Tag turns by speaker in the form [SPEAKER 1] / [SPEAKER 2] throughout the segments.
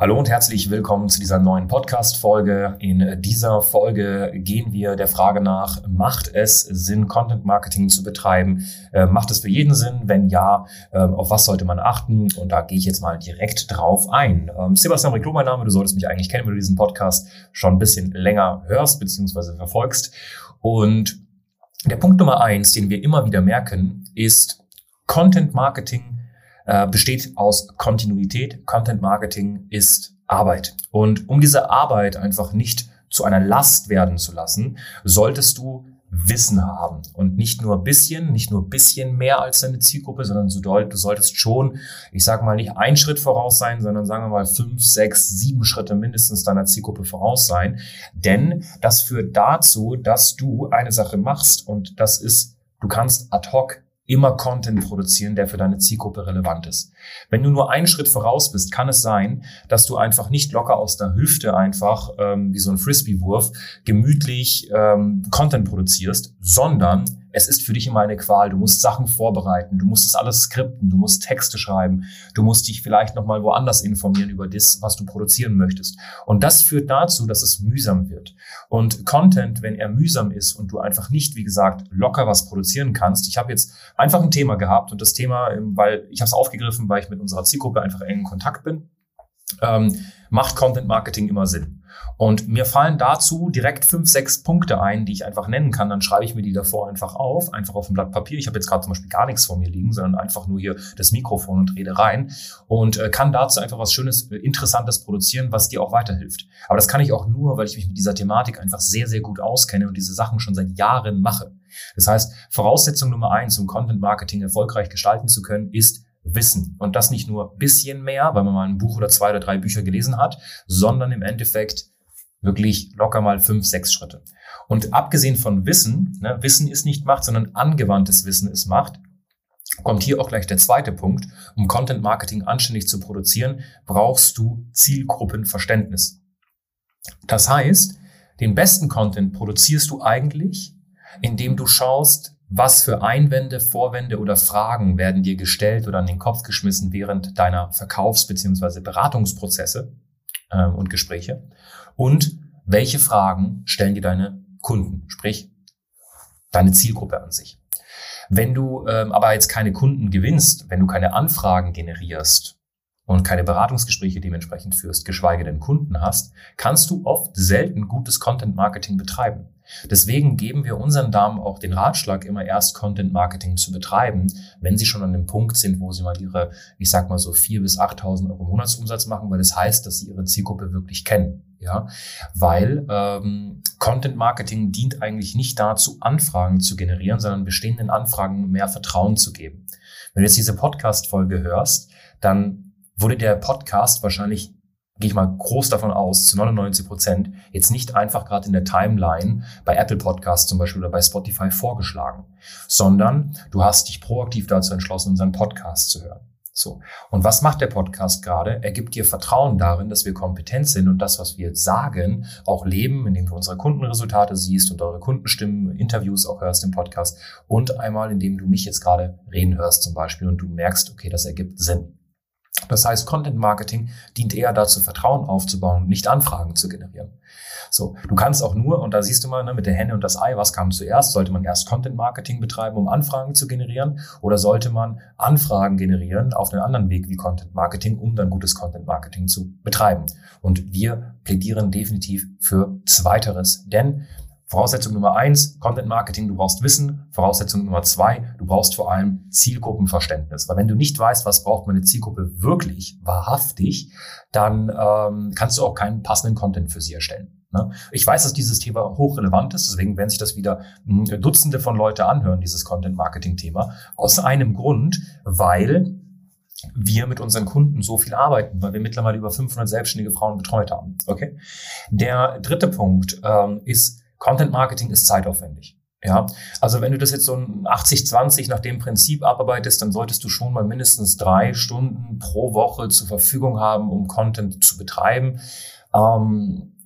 [SPEAKER 1] Hallo und herzlich willkommen zu dieser neuen Podcast-Folge. In dieser Folge gehen wir der Frage nach, macht es Sinn, Content Marketing zu betreiben? Äh, macht es für jeden Sinn? Wenn ja, äh, auf was sollte man achten? Und da gehe ich jetzt mal direkt drauf ein. Ähm, Sebastian Riclo, mein Name. Du solltest mich eigentlich kennen, wenn du diesen Podcast schon ein bisschen länger hörst bzw. verfolgst. Und der Punkt Nummer eins, den wir immer wieder merken, ist Content Marketing äh, besteht aus Kontinuität. Content Marketing ist Arbeit. Und um diese Arbeit einfach nicht zu einer Last werden zu lassen, solltest du Wissen haben und nicht nur bisschen, nicht nur bisschen mehr als deine Zielgruppe, sondern du solltest schon, ich sage mal, nicht ein Schritt voraus sein, sondern sagen wir mal fünf, sechs, sieben Schritte mindestens deiner Zielgruppe voraus sein. Denn das führt dazu, dass du eine Sache machst und das ist, du kannst ad hoc immer Content produzieren, der für deine Zielgruppe relevant ist. Wenn du nur einen Schritt voraus bist, kann es sein, dass du einfach nicht locker aus der Hüfte einfach ähm, wie so ein Frisbee-Wurf gemütlich ähm, Content produzierst, sondern es ist für dich immer eine Qual. Du musst Sachen vorbereiten, du musst das alles skripten, du musst Texte schreiben, du musst dich vielleicht nochmal woanders informieren über das, was du produzieren möchtest. Und das führt dazu, dass es mühsam wird. Und Content, wenn er mühsam ist und du einfach nicht, wie gesagt, locker was produzieren kannst. Ich habe jetzt einfach ein Thema gehabt und das Thema, ähm, weil ich habe es aufgegriffen, weil ich mit unserer Zielgruppe einfach eng in Kontakt bin, ähm, macht Content Marketing immer Sinn. Und mir fallen dazu direkt fünf, sechs Punkte ein, die ich einfach nennen kann. Dann schreibe ich mir die davor einfach auf, einfach auf ein Blatt Papier. Ich habe jetzt gerade zum Beispiel gar nichts vor mir liegen, sondern einfach nur hier das Mikrofon und rede rein und äh, kann dazu einfach was Schönes, äh, Interessantes produzieren, was dir auch weiterhilft. Aber das kann ich auch nur, weil ich mich mit dieser Thematik einfach sehr, sehr gut auskenne und diese Sachen schon seit Jahren mache. Das heißt, Voraussetzung Nummer eins, um Content Marketing erfolgreich gestalten zu können, ist Wissen. Und das nicht nur bisschen mehr, weil man mal ein Buch oder zwei oder drei Bücher gelesen hat, sondern im Endeffekt wirklich locker mal fünf, sechs Schritte. Und abgesehen von Wissen, ne, Wissen ist nicht Macht, sondern angewandtes Wissen ist Macht, kommt hier auch gleich der zweite Punkt. Um Content Marketing anständig zu produzieren, brauchst du Zielgruppenverständnis. Das heißt, den besten Content produzierst du eigentlich, indem du schaust, was für Einwände, Vorwände oder Fragen werden dir gestellt oder an den Kopf geschmissen während deiner Verkaufs- bzw. Beratungsprozesse äh, und Gespräche? Und welche Fragen stellen dir deine Kunden, sprich deine Zielgruppe an sich? Wenn du ähm, aber jetzt keine Kunden gewinnst, wenn du keine Anfragen generierst und keine Beratungsgespräche dementsprechend führst, geschweige denn Kunden hast, kannst du oft selten gutes Content Marketing betreiben. Deswegen geben wir unseren Damen auch den Ratschlag, immer erst Content Marketing zu betreiben, wenn sie schon an dem Punkt sind, wo sie mal ihre, ich sag mal so vier bis 8.000 Euro Monatsumsatz machen, weil das heißt, dass sie ihre Zielgruppe wirklich kennen. Ja, weil ähm, Content Marketing dient eigentlich nicht dazu, Anfragen zu generieren, sondern bestehenden Anfragen mehr Vertrauen zu geben. Wenn du jetzt diese Podcast-Folge hörst, dann wurde der Podcast wahrscheinlich gehe ich mal groß davon aus, zu 99 Prozent, jetzt nicht einfach gerade in der Timeline bei Apple Podcasts zum Beispiel oder bei Spotify vorgeschlagen, sondern du hast dich proaktiv dazu entschlossen, unseren Podcast zu hören. So. Und was macht der Podcast gerade? Er gibt dir Vertrauen darin, dass wir kompetent sind und das, was wir sagen, auch leben, indem du unsere Kundenresultate siehst und eure Kundenstimmen, Interviews auch hörst im Podcast und einmal, indem du mich jetzt gerade reden hörst zum Beispiel und du merkst, okay, das ergibt Sinn. Das heißt, Content Marketing dient eher dazu, Vertrauen aufzubauen, nicht Anfragen zu generieren. So, du kannst auch nur, und da siehst du mal ne, mit der Henne und das Ei, was kam zuerst? Sollte man erst Content Marketing betreiben, um Anfragen zu generieren? Oder sollte man Anfragen generieren auf einen anderen Weg wie Content Marketing, um dann gutes Content Marketing zu betreiben? Und wir plädieren definitiv für Zweiteres, denn Voraussetzung Nummer eins, Content Marketing, du brauchst Wissen. Voraussetzung Nummer zwei, du brauchst vor allem Zielgruppenverständnis. Weil wenn du nicht weißt, was braucht meine Zielgruppe wirklich, wahrhaftig, dann ähm, kannst du auch keinen passenden Content für sie erstellen. Ne? Ich weiß, dass dieses Thema hochrelevant ist, deswegen werden sich das wieder hm, Dutzende von Leute anhören, dieses Content-Marketing-Thema. Aus einem Grund, weil wir mit unseren Kunden so viel arbeiten, weil wir mittlerweile über 500 selbstständige Frauen betreut haben. Okay. Der dritte Punkt ähm, ist Content Marketing ist zeitaufwendig. Ja, also wenn du das jetzt so ein 80-20 nach dem Prinzip abarbeitest, dann solltest du schon mal mindestens drei Stunden pro Woche zur Verfügung haben, um Content zu betreiben. Ähm,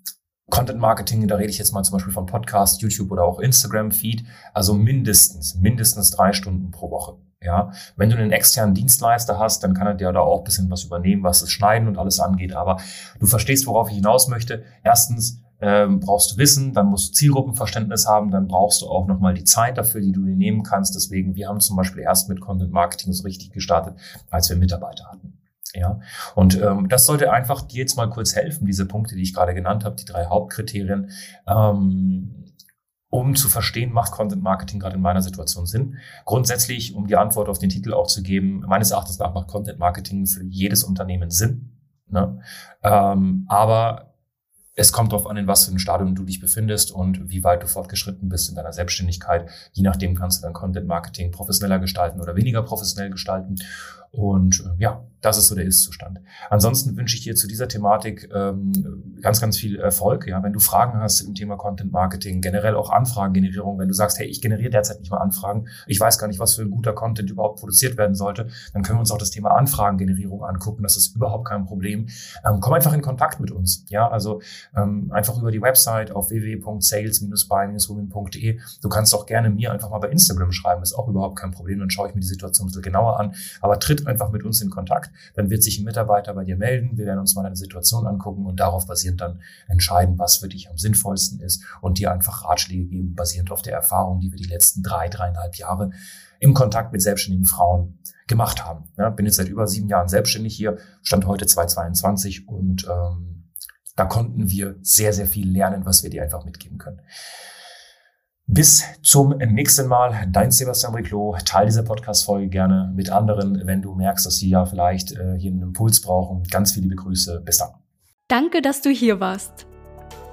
[SPEAKER 1] Content Marketing, da rede ich jetzt mal zum Beispiel von Podcast, YouTube oder auch Instagram Feed, also mindestens, mindestens drei Stunden pro Woche. Ja, wenn du einen externen Dienstleister hast, dann kann er dir da auch ein bisschen was übernehmen, was das Schneiden und alles angeht. Aber du verstehst, worauf ich hinaus möchte. Erstens, ähm, brauchst du Wissen, dann musst du Zielgruppenverständnis haben, dann brauchst du auch nochmal die Zeit dafür, die du dir nehmen kannst. Deswegen, wir haben zum Beispiel erst mit Content Marketing so richtig gestartet, als wir Mitarbeiter hatten. Ja, und ähm, das sollte einfach dir jetzt mal kurz helfen, diese Punkte, die ich gerade genannt habe, die drei Hauptkriterien, ähm, um zu verstehen, macht Content Marketing gerade in meiner Situation Sinn. Grundsätzlich, um die Antwort auf den Titel auch zu geben, meines Erachtens nach macht Content Marketing für jedes Unternehmen Sinn. Ne? Ähm, aber es kommt darauf an, in was für einem Stadium du dich befindest und wie weit du fortgeschritten bist in deiner Selbstständigkeit. Je nachdem kannst du dein Content Marketing professioneller gestalten oder weniger professionell gestalten. Und äh, ja, das ist so der Ist-Zustand. Ansonsten wünsche ich dir zu dieser Thematik ähm, ganz, ganz viel Erfolg. Ja, wenn du Fragen hast im Thema Content Marketing, generell auch Anfragengenerierung, wenn du sagst, hey, ich generiere derzeit nicht mal Anfragen, ich weiß gar nicht, was für ein guter Content überhaupt produziert werden sollte, dann können wir uns auch das Thema Anfragengenerierung angucken. Das ist überhaupt kein Problem. Ähm, komm einfach in Kontakt mit uns. Ja, also ähm, einfach über die Website auf www.sales-by-women.de. Du kannst auch gerne mir einfach mal bei Instagram schreiben, ist auch überhaupt kein Problem. Dann schaue ich mir die Situation ein bisschen genauer an. Aber tritt einfach mit uns in Kontakt. Dann wird sich ein Mitarbeiter bei dir melden. Wir werden uns mal eine Situation angucken und darauf basierend dann entscheiden, was für dich am sinnvollsten ist und dir einfach Ratschläge geben, basierend auf der Erfahrung, die wir die letzten drei, dreieinhalb Jahre im Kontakt mit selbstständigen Frauen gemacht haben. Ja, bin jetzt seit über sieben Jahren selbstständig hier, stand heute 2022 und ähm, da konnten wir sehr, sehr viel lernen, was wir dir einfach mitgeben können. Bis zum nächsten Mal. Dein Sebastian Riclo. Teil dieser Podcast-Folge gerne mit anderen, wenn du merkst, dass sie ja vielleicht äh, hier einen Impuls brauchen. Ganz viele liebe Grüße. Bis dann.
[SPEAKER 2] Danke, dass du hier warst.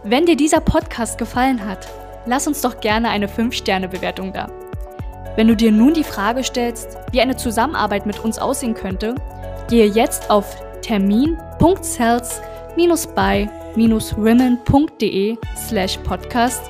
[SPEAKER 2] Wenn dir dieser Podcast gefallen hat, lass uns doch gerne eine 5-Sterne-Bewertung da. Wenn du dir nun die Frage stellst, wie eine Zusammenarbeit mit uns aussehen könnte, gehe jetzt auf termin.cells-by-women.de slash podcast